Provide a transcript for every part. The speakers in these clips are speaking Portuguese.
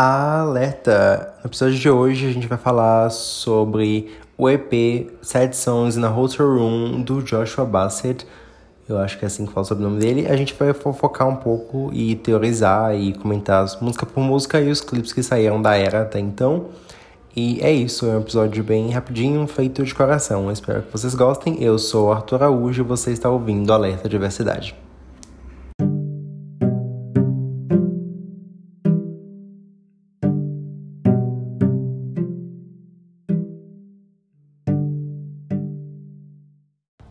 Alerta! No episódio de hoje a gente vai falar sobre o EP Sad Songs in a Hotel Room do Joshua Bassett. Eu acho que é assim que fala sobre o nome dele. A gente vai focar um pouco e teorizar e comentar música por música e os clipes que saíram da era até então. E é isso, é um episódio bem rapidinho, feito de coração. Eu espero que vocês gostem. Eu sou Arthur Araújo e você está ouvindo Alerta Diversidade.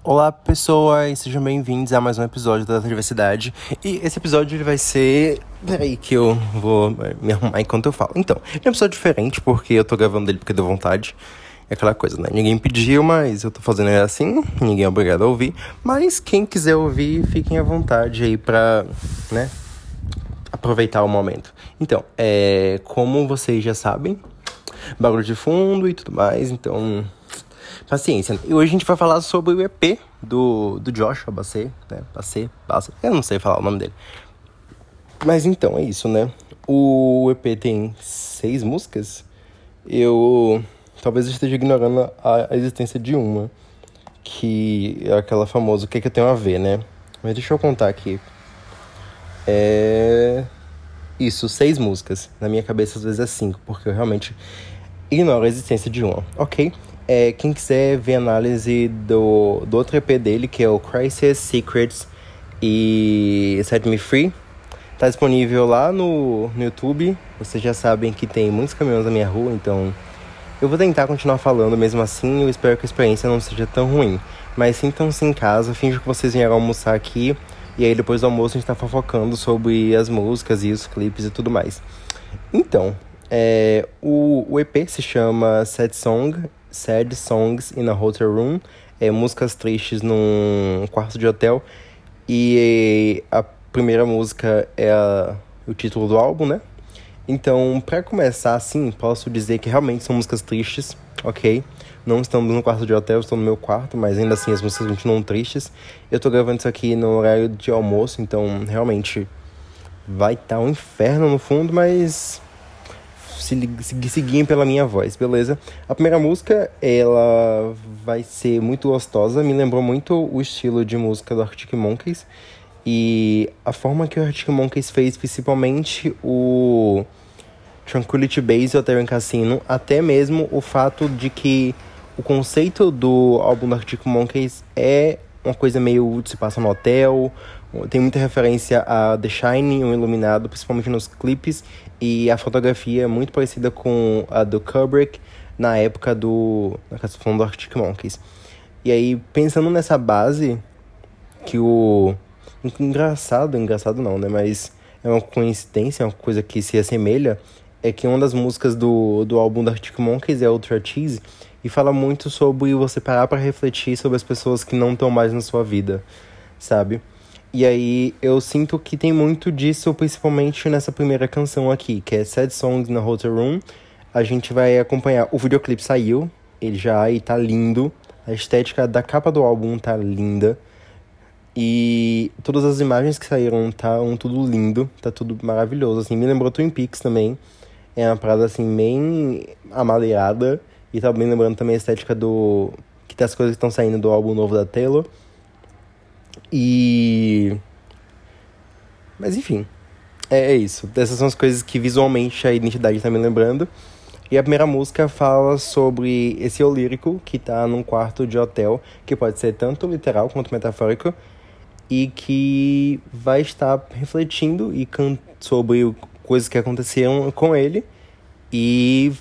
Olá pessoas, sejam bem-vindos a mais um episódio da Diversidade. E esse episódio ele vai ser. Peraí, que eu vou me arrumar enquanto eu falo. Então, é um episódio diferente porque eu tô gravando ele porque deu vontade. É aquela coisa, né? Ninguém pediu, mas eu tô fazendo ele assim. Ninguém é obrigado a ouvir. Mas quem quiser ouvir, fiquem à vontade aí pra, né? Aproveitar o momento. Então, é. Como vocês já sabem, barulho de fundo e tudo mais, então paciência. E hoje a gente vai falar sobre o EP do, do Joshua Bassett, né? Bassett, Bassett, eu não sei falar o nome dele. Mas então, é isso, né? O EP tem seis músicas. Eu talvez esteja ignorando a, existência de uma, que é aquela famosa O que, é que eu tenho a ver, né? Mas deixa eu contar aqui. É. Isso, seis músicas. Na minha cabeça, às vezes é cinco, porque eu realmente ignoro a existência de uma. Ok? É, quem quiser ver análise do, do outro EP dele, que é o Crisis Secrets e Set Me Free, tá disponível lá no, no YouTube. Vocês já sabem que tem muitos caminhões na minha rua, então eu vou tentar continuar falando mesmo assim. Eu espero que a experiência não seja tão ruim. Mas sintam-se em casa, finge que vocês vieram almoçar aqui. E aí depois do almoço a gente tá fofocando sobre as músicas e os clipes e tudo mais. Então, é, o, o EP se chama Sad Song Sad Songs in a Hotel Room, é, músicas tristes num quarto de hotel. E a primeira música é a, o título do álbum, né? Então, para começar assim, posso dizer que realmente são músicas tristes, ok? Não estamos no quarto de hotel, estou no meu quarto, mas ainda assim as músicas continuam tristes. Eu tô gravando isso aqui no horário de almoço, então realmente vai estar tá um inferno no fundo, mas se seguirem pela minha voz, beleza? A primeira música, ela vai ser muito gostosa, me lembrou muito o estilo de música do Arctic Monkeys e a forma que o Arctic Monkeys fez, principalmente o Tranquility Base e o Terran Cassino, até mesmo o fato de que o conceito do álbum do Arctic Monkeys é uma coisa meio de se passa no hotel, tem muita referência a The Shining, o Iluminado, principalmente nos clipes, e a fotografia é muito parecida com a do Kubrick na época do. na questão do Arctic Monkeys. E aí, pensando nessa base, que o. Engraçado, engraçado não, né? Mas é uma coincidência, é uma coisa que se assemelha, é que uma das músicas do, do álbum do Arctic Monkeys é Ultra Cheese, e fala muito sobre você parar para refletir sobre as pessoas que não estão mais na sua vida, sabe? E aí eu sinto que tem muito disso, principalmente nessa primeira canção aqui, que é Sad Songs na Hotel Room. A gente vai acompanhar. O videoclipe saiu, ele já e tá lindo. A estética da capa do álbum tá linda. E todas as imagens que saíram tá tudo lindo, tá tudo maravilhoso. Assim, me lembrou Twin Peaks também. É uma parada assim, bem amadeirada. E tá bem lembrando também a estética do. que das coisas que estão saindo do álbum novo da Taylor. E. Mas enfim. É, é isso. Essas são as coisas que visualmente a identidade tá me lembrando. E a primeira música fala sobre esse eu lírico que tá num quarto de hotel, que pode ser tanto literal quanto metafórico, e que vai estar refletindo e sobre coisas que aconteceram com ele e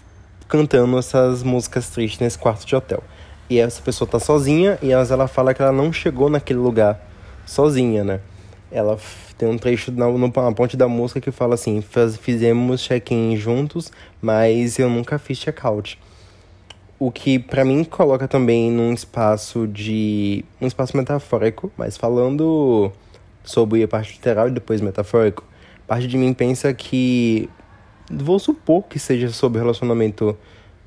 cantando essas músicas tristes nesse quarto de hotel. E essa pessoa tá sozinha e ela fala que ela não chegou naquele lugar sozinha, né? Ela tem um trecho na, na ponte da música que fala assim: fizemos check-in juntos, mas eu nunca fiz check-out. O que para mim coloca também num espaço de. um espaço metafórico, mas falando sobre a parte literal e depois metafórico, parte de mim pensa que. Vou supor que seja sobre relacionamento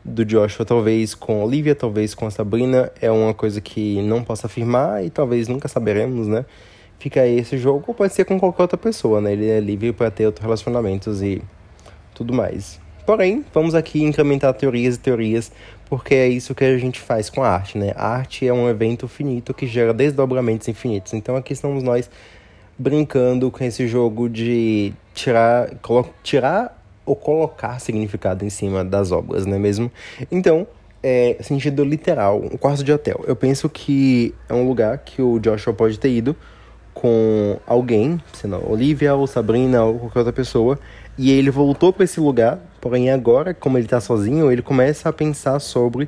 do Joshua, talvez com Olivia, talvez com a Sabrina, é uma coisa que não posso afirmar e talvez nunca saberemos, né? Fica aí esse jogo, ou pode ser com qualquer outra pessoa, né? Ele é livre para ter outros relacionamentos e tudo mais. Porém, vamos aqui incrementar teorias e teorias, porque é isso que a gente faz com a arte, né? A arte é um evento finito que gera desdobramentos infinitos. Então aqui estamos nós brincando com esse jogo de tirar, tirar ou colocar significado em cima das obras, não é mesmo? Então, é sentido literal, um quarto de hotel. Eu penso que é um lugar que o Joshua pode ter ido com alguém, sendo Olivia ou Sabrina ou qualquer outra pessoa, e ele voltou para esse lugar, porém agora, como ele tá sozinho, ele começa a pensar sobre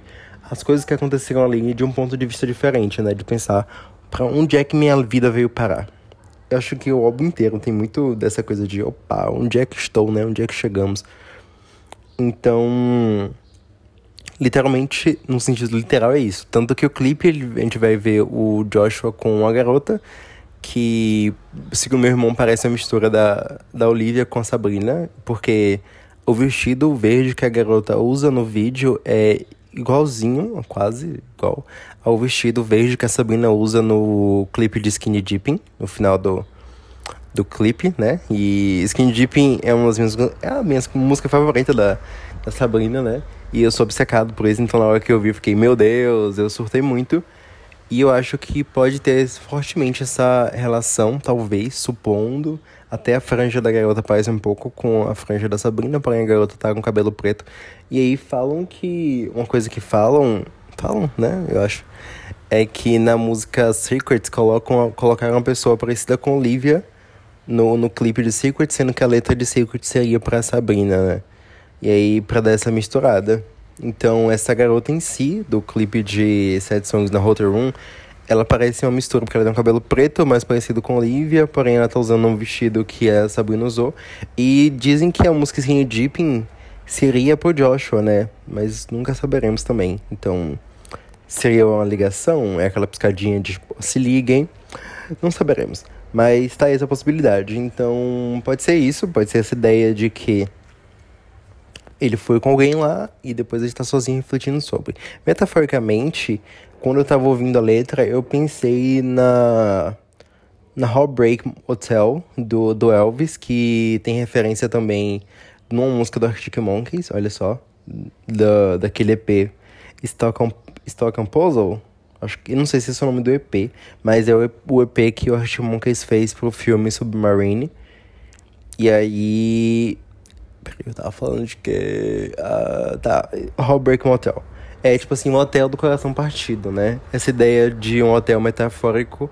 as coisas que aconteceram ali de um ponto de vista diferente, né? De pensar para onde é que minha vida veio parar. Eu acho que o álbum inteiro tem muito dessa coisa de opa, onde é que estou, né? Onde é que chegamos? Então, literalmente, no sentido literal, é isso. Tanto que o clipe, a gente vai ver o Joshua com uma garota que, segundo meu irmão, parece uma mistura da, da Olivia com a Sabrina, porque o vestido verde que a garota usa no vídeo é igualzinho, quase igual, ao vestido verde que a Sabrina usa no clipe de Skinny Dipping, no final do, do clipe, né? E Skinny Dipping é uma das minhas, é a minha música favorita da, da Sabrina, né? E eu sou obcecado por isso, então na hora que eu vi, eu fiquei, meu Deus, eu surtei muito. E eu acho que pode ter fortemente essa relação, talvez, supondo. Até a franja da garota parece um pouco com a franja da Sabrina, porém a garota tá com cabelo preto. E aí falam que. Uma coisa que falam. Falam, né? Eu acho. É que na música Secrets colocam, colocaram uma pessoa parecida com Olivia no, no clipe de Secret, sendo que a letra de Secret seria pra Sabrina, né? E aí, pra dar essa misturada. Então, essa garota em si, do clipe de Sad Songs na Hotel Room, ela parece uma mistura, porque ela tem um cabelo preto, mais parecido com Olivia, porém ela tá usando um vestido que a Sabrina usou. E dizem que a música Skinny seria pro Joshua, né? Mas nunca saberemos também. Então, seria uma ligação? É aquela piscadinha de tipo, se liguem? Não saberemos. Mas tá essa possibilidade. Então, pode ser isso, pode ser essa ideia de que ele foi com alguém lá e depois ele está sozinho refletindo sobre. Metaforicamente, quando eu estava ouvindo a letra, eu pensei na na Heartbreak Hotel do, do Elvis, que tem referência também numa música do Arctic Monkeys, olha só, da, daquele EP Stock on, Stock on Puzzle. Acho que não sei se esse é o nome do EP, mas é o, o EP que o Arctic Monkeys fez pro filme Submarine. E aí Peraí, eu tava falando de que. Uh, tá, Heartbreak Motel. É tipo assim, um hotel do coração partido, né? Essa ideia de um hotel metafórico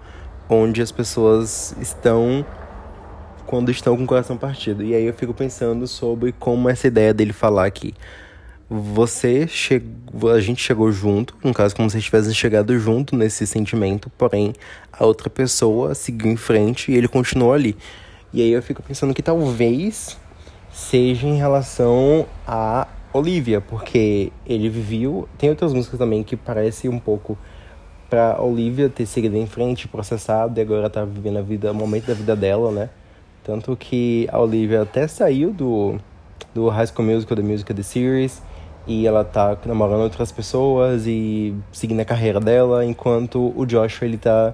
onde as pessoas estão quando estão com o coração partido. E aí eu fico pensando sobre como essa ideia dele falar que você chegou, a gente chegou junto, no caso como se tivessem chegado junto nesse sentimento, porém a outra pessoa seguiu em frente e ele continuou ali. E aí eu fico pensando que talvez seja em relação a Olivia, porque ele viveu. Tem outras músicas também que parece um pouco pra Olivia ter seguido em frente, processado e agora tá vivendo a vida, o momento da vida dela, né? Tanto que a Olivia até saiu do, do High School Musical, da Musical The Series, e ela tá namorando outras pessoas e seguindo a carreira dela, enquanto o Joshua ele tá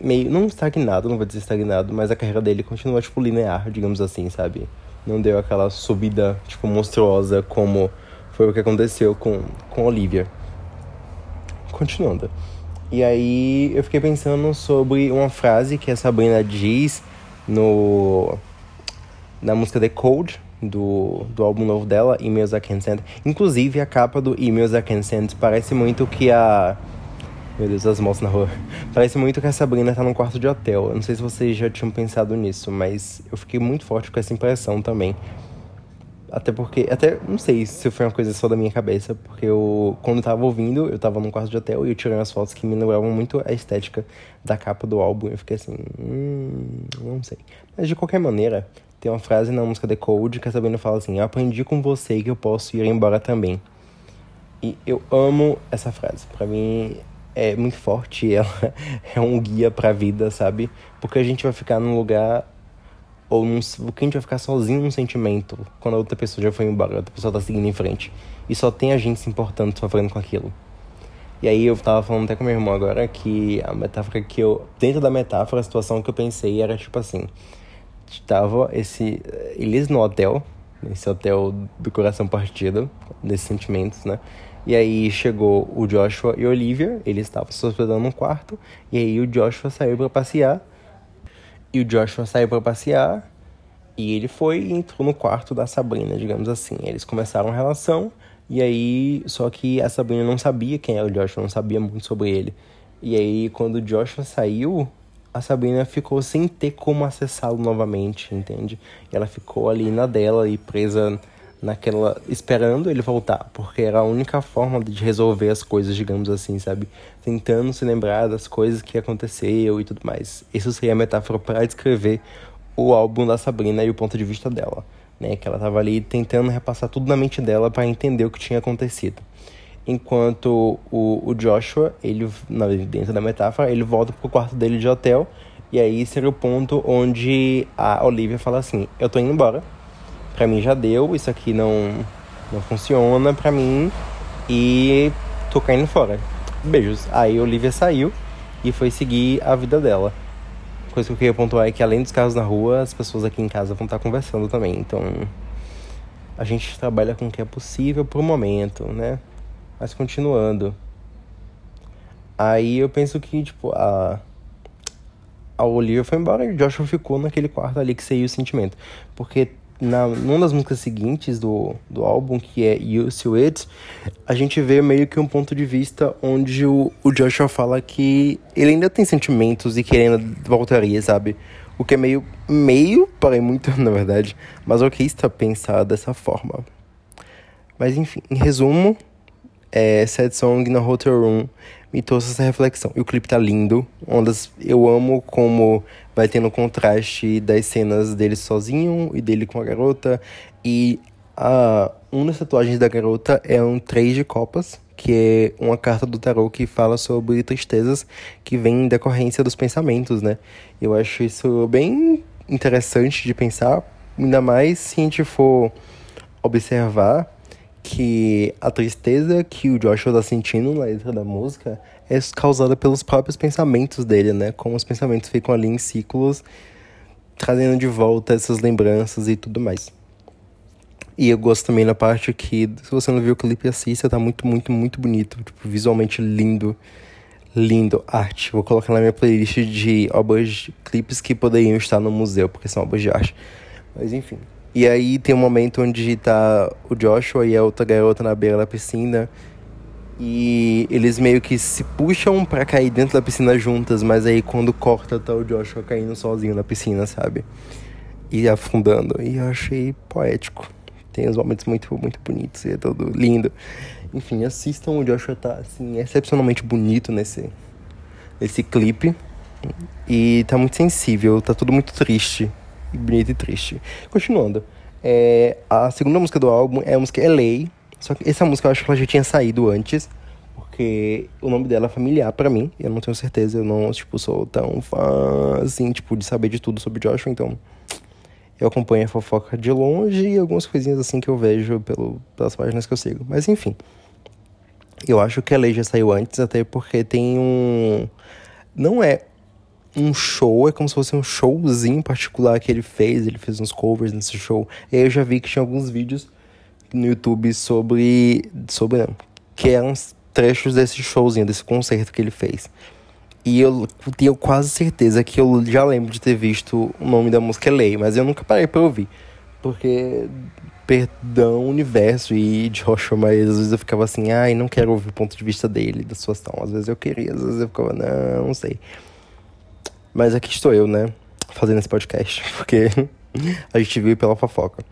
meio. não estagnado, não vou dizer estagnado, mas a carreira dele continua, tipo, linear, digamos assim, sabe? Não deu aquela subida, tipo, monstruosa como foi o que aconteceu com, com Olivia. Continuando. E aí eu fiquei pensando sobre uma frase que a Sabrina diz no na música The Code do, do álbum novo dela, Emails I Can Send. Inclusive a capa do Emails I Can Send parece muito que a meu Deus, as moças na rua. Parece muito que a Sabrina tá num quarto de hotel. Eu não sei se vocês já tinham pensado nisso, mas eu fiquei muito forte com essa impressão também. Até porque, até não sei se foi uma coisa só da minha cabeça, porque eu, quando eu tava ouvindo, eu tava num quarto de hotel e eu tirei umas fotos que me lembravam muito a estética da capa do álbum. Eu fiquei assim, hum, não sei. Mas de qualquer maneira, tem uma frase na música The Code que a Sabrina fala assim: Aprendi com você que eu posso ir embora também. E eu amo essa frase. Para mim, é muito forte, ela é um guia pra vida, sabe? Porque a gente vai ficar num lugar ou num, porque a gente vai ficar sozinho num sentimento quando a outra pessoa já foi embora, a outra pessoa tá seguindo em frente. E só tem a gente se importando, sofrendo com aquilo. E aí eu tava falando até com meu irmão agora que a metáfora que eu. Dentro da metáfora, a situação que eu pensei era tipo assim. Tava esse. Eles no hotel, nesse hotel do coração partido, desses sentimentos, né? E aí chegou o Joshua e Olivia, eles estavam se hospedando num quarto, e aí o Joshua saiu para passear. E o Joshua saiu para passear, e ele foi e entrou no quarto da Sabrina, digamos assim. Eles começaram a relação, e aí, só que a Sabrina não sabia quem era o Joshua, não sabia muito sobre ele. E aí, quando o Joshua saiu, a Sabrina ficou sem ter como acessá-lo novamente, entende? E ela ficou ali na dela e presa naquela esperando ele voltar, porque era a única forma de resolver as coisas, digamos assim, sabe? Tentando se lembrar das coisas que aconteceu e tudo mais. Isso seria a metáfora para descrever o álbum da Sabrina e o ponto de vista dela, né? Que ela tava ali tentando repassar tudo na mente dela para entender o que tinha acontecido. Enquanto o, o Joshua, ele dentro da metáfora, ele volta pro quarto dele de hotel e aí seria o ponto onde a Olivia fala assim: "Eu tô indo embora" Pra mim já deu, isso aqui não, não funciona pra mim e tô caindo fora. Beijos. Aí a Olivia saiu e foi seguir a vida dela. Coisa que eu queria pontuar é que além dos carros na rua, as pessoas aqui em casa vão estar conversando também. Então a gente trabalha com o que é possível por momento, né? Mas continuando. Aí eu penso que, tipo, a. A Olivia foi embora e o Joshua ficou naquele quarto ali que seria o sentimento. Porque na numa das músicas seguintes do, do álbum, que é Used to It, a gente vê meio que um ponto de vista onde o, o Joshua fala que ele ainda tem sentimentos e que ele ainda voltaria, sabe? O que é meio, meio, parei muito, na verdade, mas ok está pensar dessa forma. Mas enfim, em resumo, é Sad Song na Hotel Room me trouxe essa reflexão. E o clipe tá lindo, ondas eu amo como vai tendo contraste das cenas dele sozinho e dele com a garota. E a, uma das tatuagens da garota é um três de copas, que é uma carta do tarot que fala sobre tristezas que vêm em decorrência dos pensamentos, né? Eu acho isso bem interessante de pensar, ainda mais se a gente for observar que a tristeza que o Joshua tá sentindo na letra da música é causada pelos próprios pensamentos dele, né? Como os pensamentos ficam ali em ciclos, trazendo de volta essas lembranças e tudo mais. E eu gosto também da parte que, se você não viu o clipe, assista, tá muito, muito, muito bonito. Tipo, visualmente lindo. Lindo. Arte. Vou colocar na minha playlist de obras, de clipes que poderiam estar no museu, porque são obras de arte. Mas enfim. E aí tem um momento onde tá o Joshua e a outra garota na beira da piscina e eles meio que se puxam para cair dentro da piscina juntas, mas aí quando corta tá o Joshua caindo sozinho na piscina, sabe? E afundando. E eu achei poético. Tem uns momentos muito, muito bonitos e é todo lindo. Enfim, assistam, o Joshua tá assim, excepcionalmente bonito nesse, nesse clipe. E tá muito sensível, tá tudo muito triste. Bonito e triste. Continuando. É, a segunda música do álbum é a música LA, só que essa música eu acho que ela já tinha saído antes, porque o nome dela é familiar para mim, eu não tenho certeza, eu não, tipo, sou tão fã, assim, tipo, de saber de tudo sobre Joshua, então eu acompanho a fofoca de longe e algumas coisinhas assim que eu vejo pelo, pelas páginas que eu sigo. Mas enfim, eu acho que a lei já saiu antes, até porque tem um... Não é um show, é como se fosse um showzinho particular que ele fez, ele fez uns covers nesse show. E aí eu já vi que tinha alguns vídeos no YouTube sobre. sobre não, que eram trechos desse showzinho, desse concerto que ele fez. E eu tenho quase certeza que eu já lembro de ter visto o nome da música Lei, mas eu nunca parei pra ouvir. Porque, perdão, universo e Joshua, mas às vezes eu ficava assim, ai, não quero ouvir o ponto de vista dele, da situação. Às vezes eu queria, às vezes eu ficava, não, não sei. Mas aqui estou eu, né, fazendo esse podcast, porque a gente viu pela fofoca.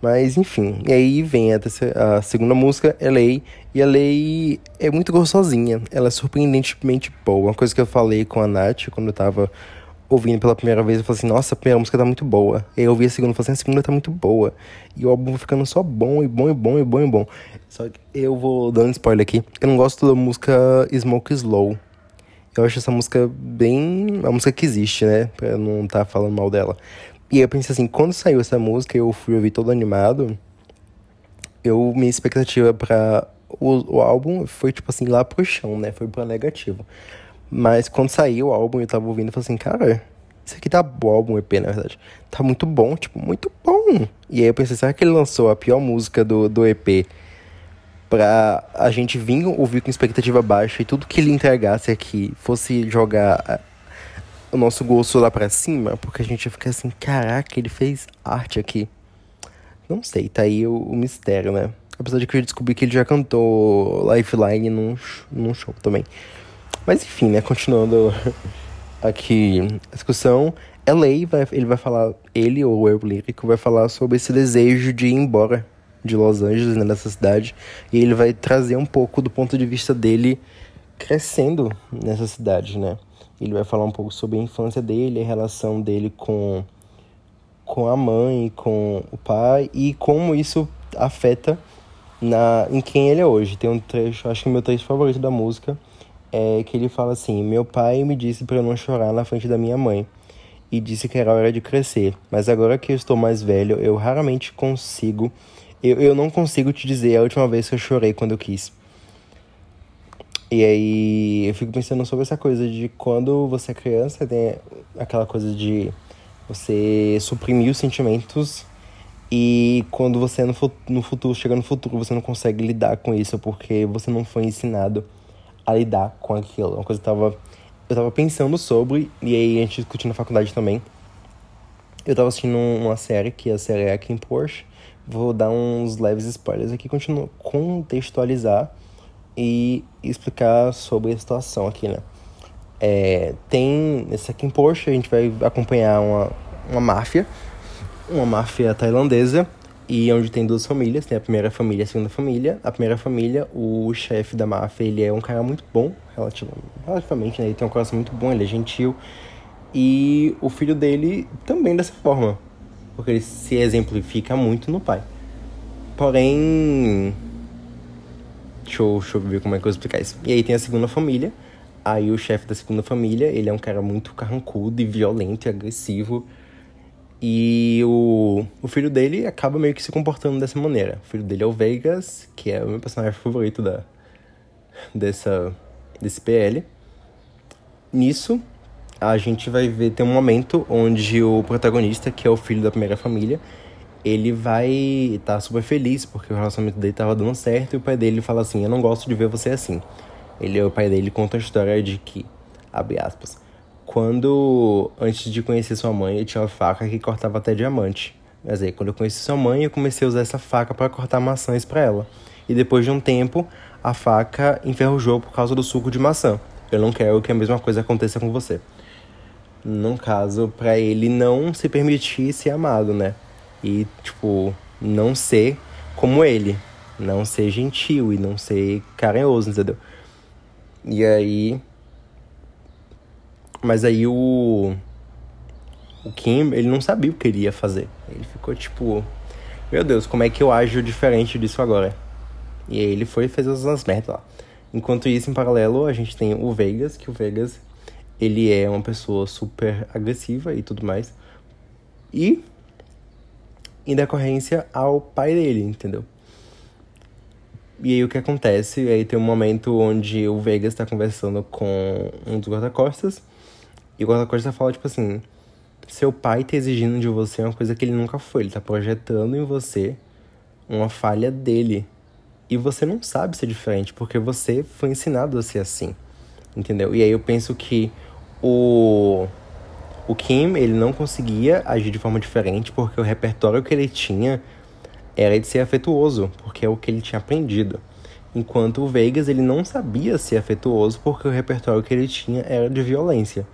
Mas enfim, e aí vem a, terceira, a segunda música, LA, e a Lei é muito gostosinha, ela é surpreendentemente boa. Uma coisa que eu falei com a Nath quando eu tava ouvindo pela primeira vez, eu falei assim, nossa, a primeira música tá muito boa. E aí eu ouvi a segunda e falei assim, a segunda tá muito boa. E o álbum ficando só bom, e bom, e bom, e bom, e bom. Só que eu vou dando spoiler aqui, eu não gosto da música Smoke Slow. Eu acho essa música bem. a música que existe, né? Pra não estar tá falando mal dela. E eu pensei assim, quando saiu essa música, eu fui ouvir todo animado. Eu, minha expectativa para o, o álbum foi, tipo assim, lá pro chão, né? Foi pra negativo. Mas quando saiu o álbum, eu tava ouvindo e falei assim, cara, Isso aqui tá bom, álbum EP, na verdade. Tá muito bom, tipo, muito bom. E aí eu pensei, será que ele lançou a pior música do, do EP pra a gente vir ouvir com expectativa baixa e tudo que ele entregasse aqui fosse jogar o nosso gosto lá pra cima? Porque a gente ia ficar assim, caraca, ele fez arte aqui. Não sei, tá aí o, o mistério, né? Apesar de que eu descobri que ele já cantou Lifeline num, num show também. Mas enfim, né? Continuando aqui a discussão. LA, vai, ele vai falar, ele ou eu lírico, vai falar sobre esse desejo de ir embora de Los Angeles, né, nessa cidade. E ele vai trazer um pouco do ponto de vista dele crescendo nessa cidade, né? Ele vai falar um pouco sobre a infância dele, a relação dele com, com a mãe, com o pai e como isso afeta na, em quem ele é hoje. Tem um trecho, acho que meu trecho favorito da música é que ele fala assim: Meu pai me disse para eu não chorar na frente da minha mãe e disse que era hora de crescer, mas agora que eu estou mais velho, eu raramente consigo. Eu, eu não consigo te dizer a última vez que eu chorei quando eu quis. E aí eu fico pensando sobre essa coisa de quando você é criança, tem aquela coisa de você suprimir os sentimentos e quando você é no, no futuro, chega no futuro, você não consegue lidar com isso porque você não foi ensinado a lidar com aquilo. Uma coisa que eu tava, eu tava pensando sobre, e aí a gente discutiu na faculdade também. Eu tava assistindo uma série, que a série é em Porsche. Vou dar uns leves spoilers aqui, continuo contextualizar e explicar sobre a situação aqui, né? É, tem, nesse aqui em Porsche, a gente vai acompanhar uma, uma máfia uma máfia tailandesa e onde tem duas famílias, tem a primeira família e a segunda família. A primeira família, o chefe da máfia, ele é um cara muito bom, relativamente, né? Ele tem um coração muito bom, ele é gentil. E o filho dele também dessa forma, porque ele se exemplifica muito no pai. Porém, deixa eu, deixa eu ver como é que eu vou explicar isso. E aí tem a segunda família, aí o chefe da segunda família, ele é um cara muito carrancudo e violento e agressivo e o, o filho dele acaba meio que se comportando dessa maneira. O filho dele é o Vegas, que é o meu personagem favorito da, dessa, desse PL. Nisso, a gente vai ver, tem um momento onde o protagonista, que é o filho da primeira família, ele vai estar tá super feliz porque o relacionamento dele estava dando certo e o pai dele fala assim: Eu não gosto de ver você assim. Ele, o pai dele conta a história de que, abre aspas, quando, antes de conhecer sua mãe, eu tinha uma faca que cortava até diamante. Mas aí, quando eu conheci sua mãe, eu comecei a usar essa faca para cortar maçãs para ela. E depois de um tempo, a faca enferrujou por causa do suco de maçã. Eu não quero que a mesma coisa aconteça com você. Num caso, para ele não se permitir ser amado, né? E, tipo, não ser como ele. Não ser gentil e não ser carinhoso, entendeu? E aí, mas aí o. O Kim, ele não sabia o que ele ia fazer. Ele ficou tipo. Meu Deus, como é que eu ajo diferente disso agora? E aí ele foi e fez as merdas lá. Enquanto isso, em paralelo, a gente tem o Vegas, que o Vegas, ele é uma pessoa super agressiva e tudo mais. E em decorrência ao pai dele, entendeu? E aí o que acontece? Aí tem um momento onde o Vegas tá conversando com um dos guarda-costas e o guarda-costas fala, tipo assim, seu pai tá exigindo de você uma coisa que ele nunca foi. Ele tá projetando em você uma falha dele. E você não sabe ser diferente, porque você foi ensinado a ser assim. Entendeu? E aí eu penso que o o Kim, ele não conseguia agir de forma diferente porque o repertório que ele tinha era de ser afetuoso, porque é o que ele tinha aprendido. Enquanto o Vegas, ele não sabia ser afetuoso porque o repertório que ele tinha era de violência.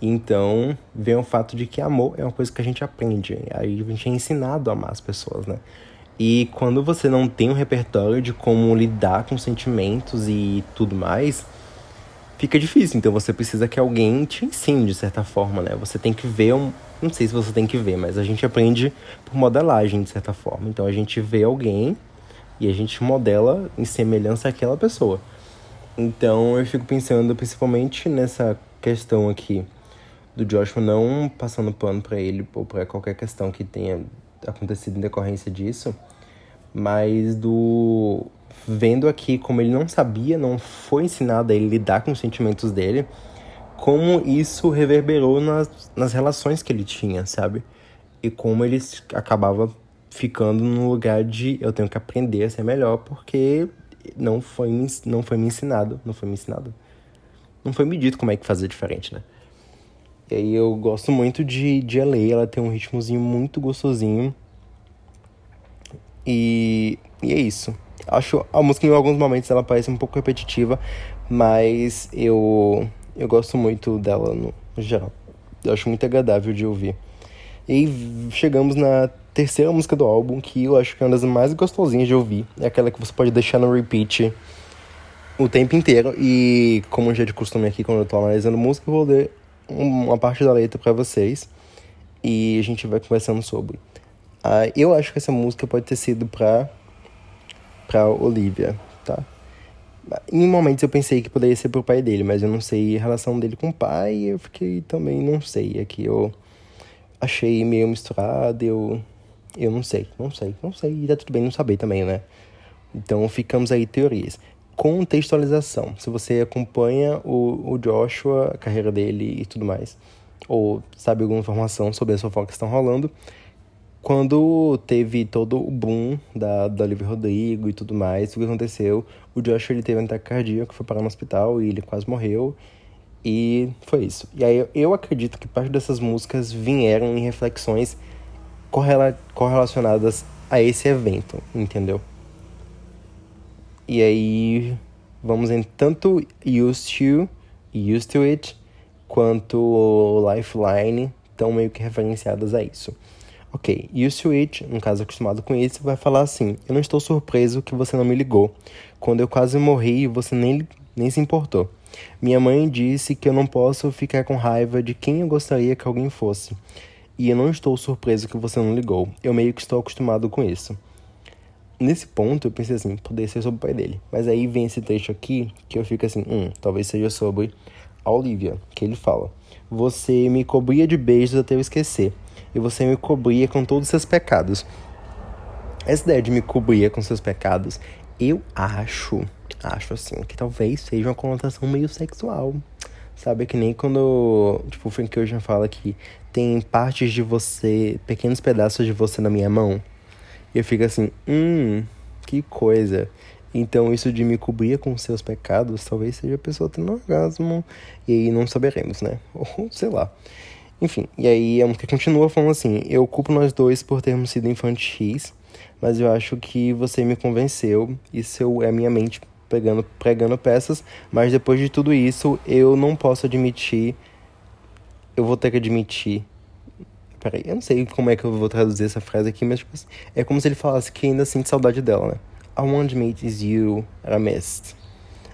Então, vem o fato de que amor é uma coisa que a gente aprende. A gente é ensinado a amar as pessoas, né? E quando você não tem um repertório de como lidar com sentimentos e tudo mais, fica difícil. Então você precisa que alguém te ensine de certa forma, né? Você tem que ver um. Não sei se você tem que ver, mas a gente aprende por modelagem, de certa forma. Então a gente vê alguém e a gente modela em semelhança àquela pessoa. Então eu fico pensando principalmente nessa questão aqui do Joshua não passando pano para ele ou para qualquer questão que tenha acontecido em decorrência disso, mas do vendo aqui como ele não sabia, não foi ensinado a ele lidar com os sentimentos dele, como isso reverberou nas, nas relações que ele tinha, sabe? E como ele acabava ficando no lugar de eu tenho que aprender a ser melhor porque não foi, não foi me ensinado, não foi me ensinado. Não foi me dito como é que fazer diferente, né? E aí eu gosto muito de, de LA, ela tem um ritmozinho muito gostosinho. E, e é isso. Acho a música em alguns momentos ela parece um pouco repetitiva, mas eu eu gosto muito dela no, geral. Eu acho muito agradável de ouvir. E chegamos na terceira música do álbum, que eu acho que é uma das mais gostosinhas de ouvir. É aquela que você pode deixar no repeat o tempo inteiro. E como já é de costume aqui, quando eu tô analisando música, eu vou ler uma parte da letra para vocês. E a gente vai conversando sobre. Ah, eu acho que essa música pode ter sido pra, pra Olivia, tá? Em momentos eu pensei que poderia ser pro pai dele, mas eu não sei a relação dele com o pai, eu fiquei também não sei. Aqui eu achei meio misturado, eu eu não sei, não sei, não sei, e tá tudo bem não saber também, né? Então ficamos aí teorias. Contextualização. Se você acompanha o, o Joshua, a carreira dele e tudo mais, ou sabe alguma informação sobre as fofocas que estão rolando, quando teve todo o boom da, da Olivia Rodrigo e tudo mais, o que aconteceu? O Joshua ele teve um ataque cardíaco, foi parar no hospital e ele quase morreu. E foi isso. E aí eu acredito que parte dessas músicas vieram em reflexões correla correlacionadas a esse evento, entendeu? E aí vamos em tanto Used to, Used to It, quanto Lifeline estão meio que referenciadas a isso. Ok, Used to It, no caso acostumado com isso, vai falar assim: Eu não estou surpreso que você não me ligou. Quando eu quase morri, você nem, nem se importou. Minha mãe disse que eu não posso ficar com raiva de quem eu gostaria que alguém fosse. E eu não estou surpreso que você não ligou. Eu meio que estou acostumado com isso. Nesse ponto, eu pensei assim, poderia ser sobre o pai dele. Mas aí vem esse trecho aqui que eu fico assim, hum, talvez seja sobre a Olivia, que ele fala: Você me cobria de beijos até eu esquecer, e você me cobria com todos os seus pecados. Essa ideia de me cobrir com seus pecados, eu acho, acho assim, que talvez seja uma conotação meio sexual. Sabe, que nem quando, tipo, o Frank Ocean fala que tem partes de você, pequenos pedaços de você na minha mão. E eu fico assim, hum, que coisa. Então isso de me cobrir com seus pecados, talvez seja a pessoa tendo orgasmo. E aí não saberemos, né? Ou sei lá. Enfim, e aí a música continua falando assim: Eu culpo nós dois por termos sido infantis, mas eu acho que você me convenceu. Isso é a minha mente pegando, pregando peças, mas depois de tudo isso, eu não posso admitir. Eu vou ter que admitir. Peraí, eu não sei como é que eu vou traduzir essa frase aqui, mas tipo, assim, é como se ele falasse que ainda sente saudade dela, né? I want to meet is you I missed.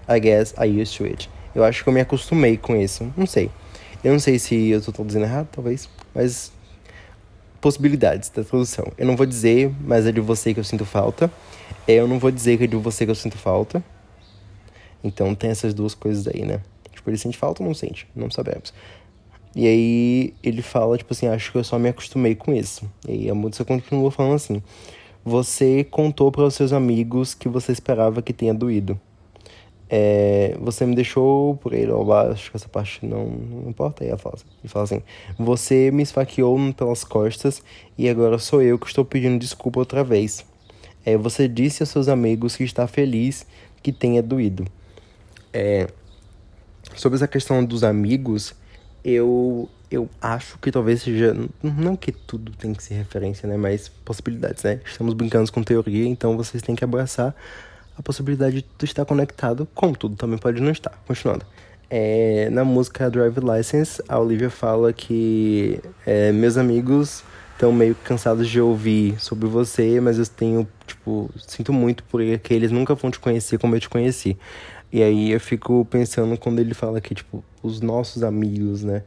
I guess I used to it. Eu acho que eu me acostumei com isso. Não sei. Eu não sei se eu tô traduzindo errado, talvez, mas possibilidades da tradução. Eu não vou dizer, mas é de você que eu sinto falta. Eu não vou dizer que é de você que eu sinto falta. Então tem essas duas coisas aí, né? Tipo, ele sente falta ou não sente? Não sabemos. E aí ele fala, tipo assim, acho que eu só me acostumei com isso. E aí a música continua falando assim: Você contou para os seus amigos que você esperava que tenha doído. É, você me deixou por aí lá, acho que essa parte não, não importa. Aí ela fala, assim, ele fala assim: Você me esfaqueou pelas costas e agora sou eu que estou pedindo desculpa outra vez. É, você disse aos seus amigos que está feliz que tenha doído. É, sobre essa questão dos amigos, eu, eu acho que talvez seja. Não que tudo tem que ser referência, né? Mas possibilidades, né? Estamos brincando com teoria, então vocês têm que abraçar a possibilidade de estar conectado com tudo. Também pode não estar. Continuando. É, na música Drive License, a Olivia fala que é, meus amigos estão meio cansados de ouvir sobre você, mas eu tenho, tipo, sinto muito porque eles nunca vão te conhecer como eu te conheci. E aí eu fico pensando quando ele fala que, tipo, os nossos amigos, né?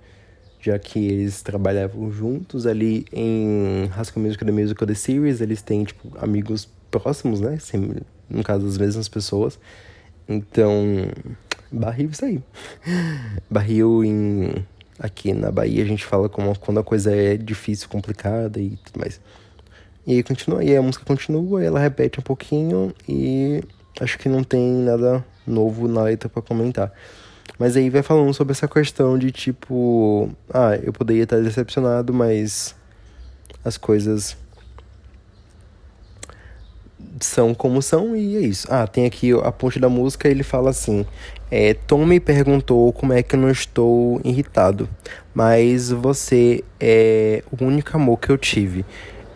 Já que eles trabalhavam juntos ali em Haskell Music The Musical The Series, eles têm, tipo, amigos próximos, né? Sempre, no caso, das mesmas pessoas. Então, barril isso aí. barril em... Aqui na Bahia a gente fala como quando a coisa é difícil, complicada e tudo mais. E aí continua, e a música continua, ela repete um pouquinho e acho que não tem nada novo na letra para comentar. Mas aí vai falando sobre essa questão de tipo, ah, eu poderia estar decepcionado, mas as coisas são como são e é isso. Ah, tem aqui a ponte da música, ele fala assim: é, Tom me perguntou como é que eu não estou irritado, mas você é o único amor que eu tive.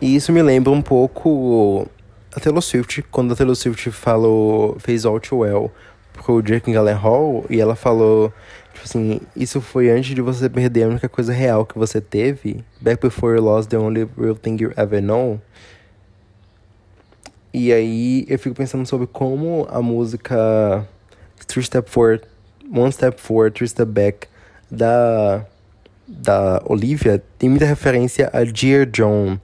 E isso me lembra um pouco a Taylor Swift, quando a Taylor Swift falou, fez All Too Well pro Jake Gyllenhaal, e ela falou, tipo assim, isso foi antes de você perder a única coisa real que você teve, back before you lost the only real thing you ever know. E aí eu fico pensando sobre como a música Three Step Forward, One Step Forward, Three Step Back da, da Olivia tem muita referência a Dear John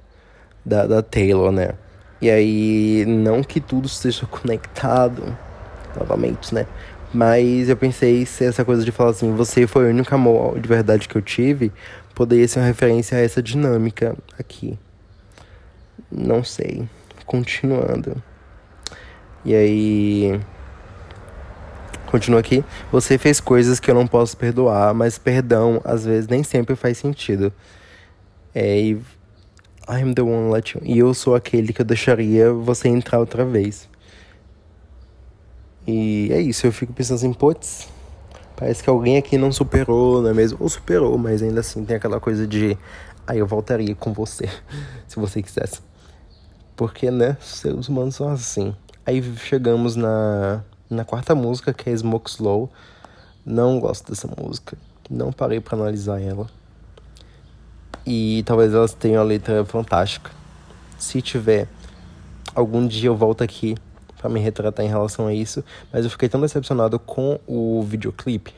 da, da Taylor, né? E aí, não que tudo esteja conectado, novamente, né? Mas eu pensei se essa coisa de falar assim, você foi o único amor de verdade que eu tive, poderia ser uma referência a essa dinâmica aqui. Não sei continuando. E aí. Continua aqui. Você fez coisas que eu não posso perdoar, mas perdão às vezes nem sempre faz sentido. É, e. I'm the one let you. E eu sou aquele que eu deixaria você entrar outra vez. E é isso, eu fico pensando assim, putz, parece que alguém aqui não superou, não é mesmo? Ou superou, mas ainda assim tem aquela coisa de. Aí ah, eu voltaria com você, se você quisesse. Porque, né, seres humanos são assim. Aí chegamos na, na quarta música, que é Smoke Slow. Não gosto dessa música. Não parei para analisar ela. E talvez elas tenham a letra fantástica. Se tiver, algum dia eu volto aqui para me retratar em relação a isso. Mas eu fiquei tão decepcionado com o videoclipe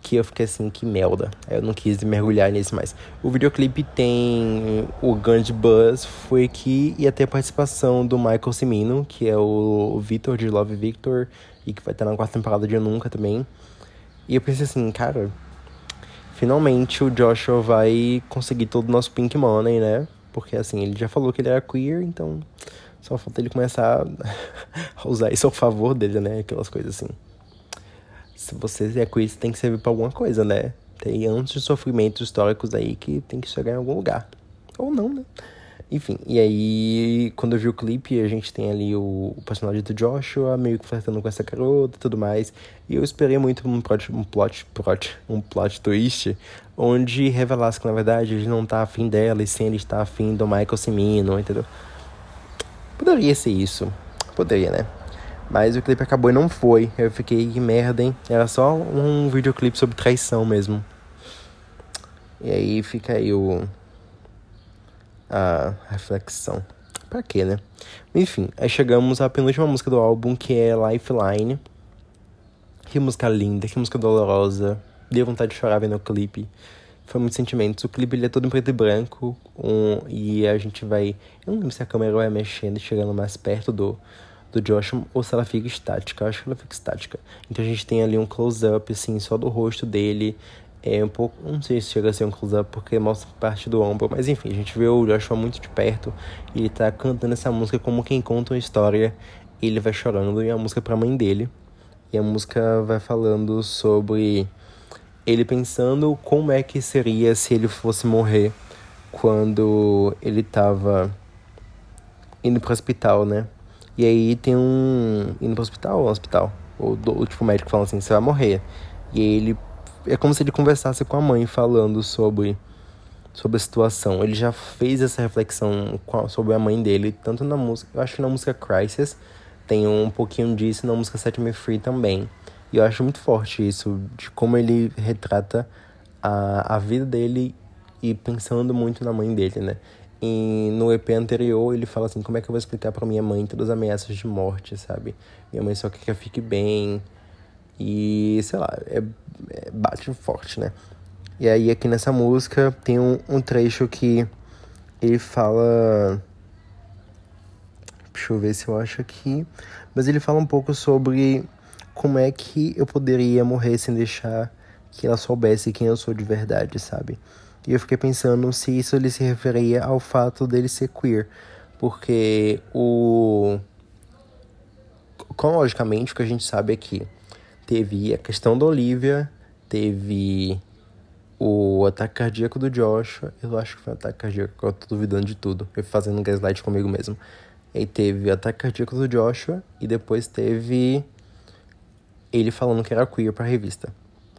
que eu fiquei assim, que merda. Eu não quis mergulhar nisso mais. O videoclipe tem o grande buzz foi que ia ter a participação do Michael Cimino, que é o Victor de Love Victor, e que vai estar na quarta temporada de Nunca também. E eu pensei assim, cara, finalmente o Joshua vai conseguir todo o nosso Pink Money, né? Porque assim, ele já falou que ele era queer, então só falta ele começar a usar isso ao favor dele, né? Aquelas coisas assim se você é queer, tem que servir para alguma coisa, né? Tem anos de sofrimentos históricos aí que tem que chegar em algum lugar. Ou não, né? Enfim, e aí, quando eu vi o clipe, a gente tem ali o, o personagem do Joshua, meio que flertando com essa garota e tudo mais. E eu esperei muito um plot, um plot, plot, um plot twist, onde revelasse que, na verdade, ele não tá afim dela, e sim ele está afim do Michael Cimino, entendeu? Poderia ser isso. Poderia, né? Mas o clipe acabou e não foi. Eu fiquei, que merda, hein? Era só um videoclipe sobre traição mesmo. E aí fica aí o. A reflexão. Pra quê, né? Enfim, aí chegamos à penúltima música do álbum, que é Lifeline. Que música linda, que música dolorosa. Deu vontade de chorar vendo o clipe. Foi muitos sentimentos. O clipe ele é todo em preto e branco. Um, e a gente vai. Eu não lembro se a câmera vai mexendo chegando mais perto do, do Joshua ou se ela fica estática. Eu acho que ela fica estática. Então a gente tem ali um close-up, assim, só do rosto dele. É um pouco. Não sei se chega a ser um close-up porque mostra parte do ombro. Mas enfim, a gente vê o Joshua muito de perto. E ele tá cantando essa música como quem conta uma história. Ele vai chorando. E a música é pra mãe dele. E a música vai falando sobre ele pensando como é que seria se ele fosse morrer quando ele tava indo pro hospital, né? E aí tem um. indo pro hospital ou hospital? Ou, do, tipo, o médico falando assim: você vai morrer. E aí ele. É como se ele conversasse com a mãe falando sobre. Sobre a situação. Ele já fez essa reflexão sobre a mãe dele, tanto na música. Eu acho que na música Crisis tem um pouquinho disso, na música Set Me Free também. E eu acho muito forte isso, de como ele retrata a, a vida dele e pensando muito na mãe dele, né? E no EP anterior ele fala assim: como é que eu vou explicar para minha mãe todas as ameaças de morte, sabe? Minha mãe só quer que eu fique bem. E sei lá, é, é, bate forte, né? E aí aqui nessa música tem um, um trecho que ele fala. Deixa eu ver se eu acho aqui. Mas ele fala um pouco sobre como é que eu poderia morrer sem deixar que ela soubesse quem eu sou de verdade, sabe? E eu fiquei pensando se isso ele se referia ao fato dele ser queer. Porque o. Cronologicamente, o que a gente sabe é que teve a questão da Olivia, teve o ataque cardíaco do Joshua. Eu acho que foi um ataque cardíaco, eu tô duvidando de tudo. Eu fazendo gaslight comigo mesmo. Aí teve o ataque cardíaco do Joshua e depois teve ele falando que era queer pra revista.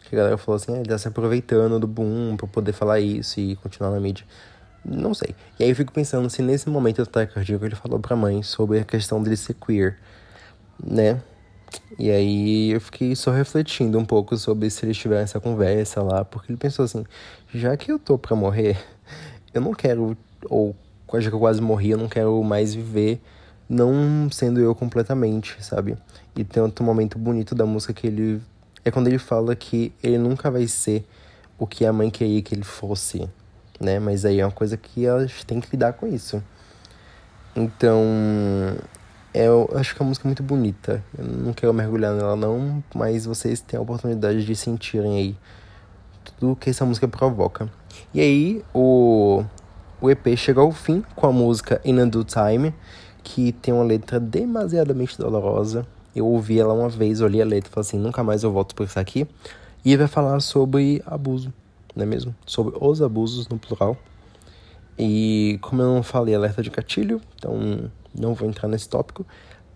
Que a galera falou assim, ah, ele tá se aproveitando do boom pra poder falar isso e continuar na mídia. Não sei. E aí eu fico pensando se nesse momento do ataque cardíaco ele falou pra mãe sobre a questão dele ser queer, né? E aí eu fiquei só refletindo um pouco sobre se eles tiveram essa conversa lá, porque ele pensou assim, já que eu tô pra morrer, eu não quero, ou já que eu quase morri, eu não quero mais viver não sendo eu completamente, sabe? E tem outro momento bonito da música que ele. É quando ele fala que ele nunca vai ser o que a mãe queria que ele fosse, né? Mas aí é uma coisa que elas têm que lidar com isso. Então, é, eu acho que a música é muito bonita. Eu não quero mergulhar nela, não, mas vocês têm a oportunidade de sentirem aí tudo que essa música provoca. E aí, o, o EP chega ao fim com a música In Due Time, que tem uma letra demasiadamente dolorosa. Eu ouvi ela uma vez, olhei a letra e falei assim: nunca mais eu volto por isso aqui. E vai falar sobre abuso, não é mesmo? Sobre os abusos no plural. E como eu não falei alerta de gatilho, então não vou entrar nesse tópico,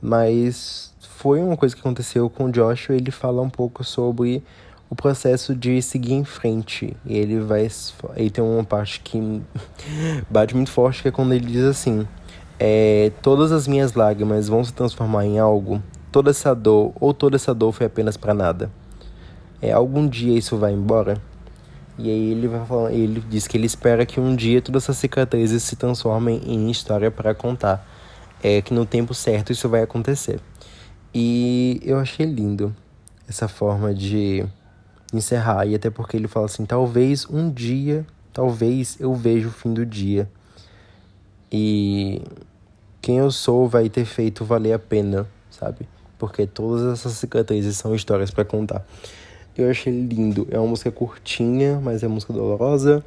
mas foi uma coisa que aconteceu com o Joshua. Ele fala um pouco sobre o processo de seguir em frente. E ele vai. Aí tem uma parte que bate muito forte, que é quando ele diz assim: é, Todas as minhas lágrimas vão se transformar em algo. Toda essa dor, ou toda essa dor foi apenas para nada. É, algum dia isso vai embora? E aí ele vai falar, ele diz que ele espera que um dia todas essas cicatrizes se transformem em história para contar é que no tempo certo isso vai acontecer. E eu achei lindo essa forma de encerrar, e até porque ele fala assim: talvez um dia, talvez eu veja o fim do dia. E quem eu sou vai ter feito valer a pena, sabe? Porque todas essas cicatrizes são histórias para contar. Eu achei lindo. É uma música curtinha, mas é música dolorosa.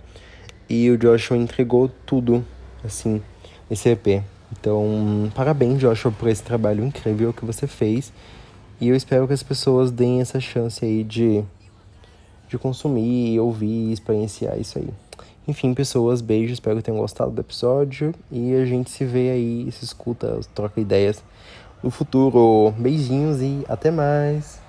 E o Joshua entregou tudo, assim, nesse EP. Então, parabéns, Joshua, por esse trabalho incrível que você fez. E eu espero que as pessoas deem essa chance aí de, de consumir, ouvir, experienciar isso aí. Enfim, pessoas, beijos, espero que tenham gostado do episódio. E a gente se vê aí, se escuta, troca ideias no futuro. Beijinhos e até mais!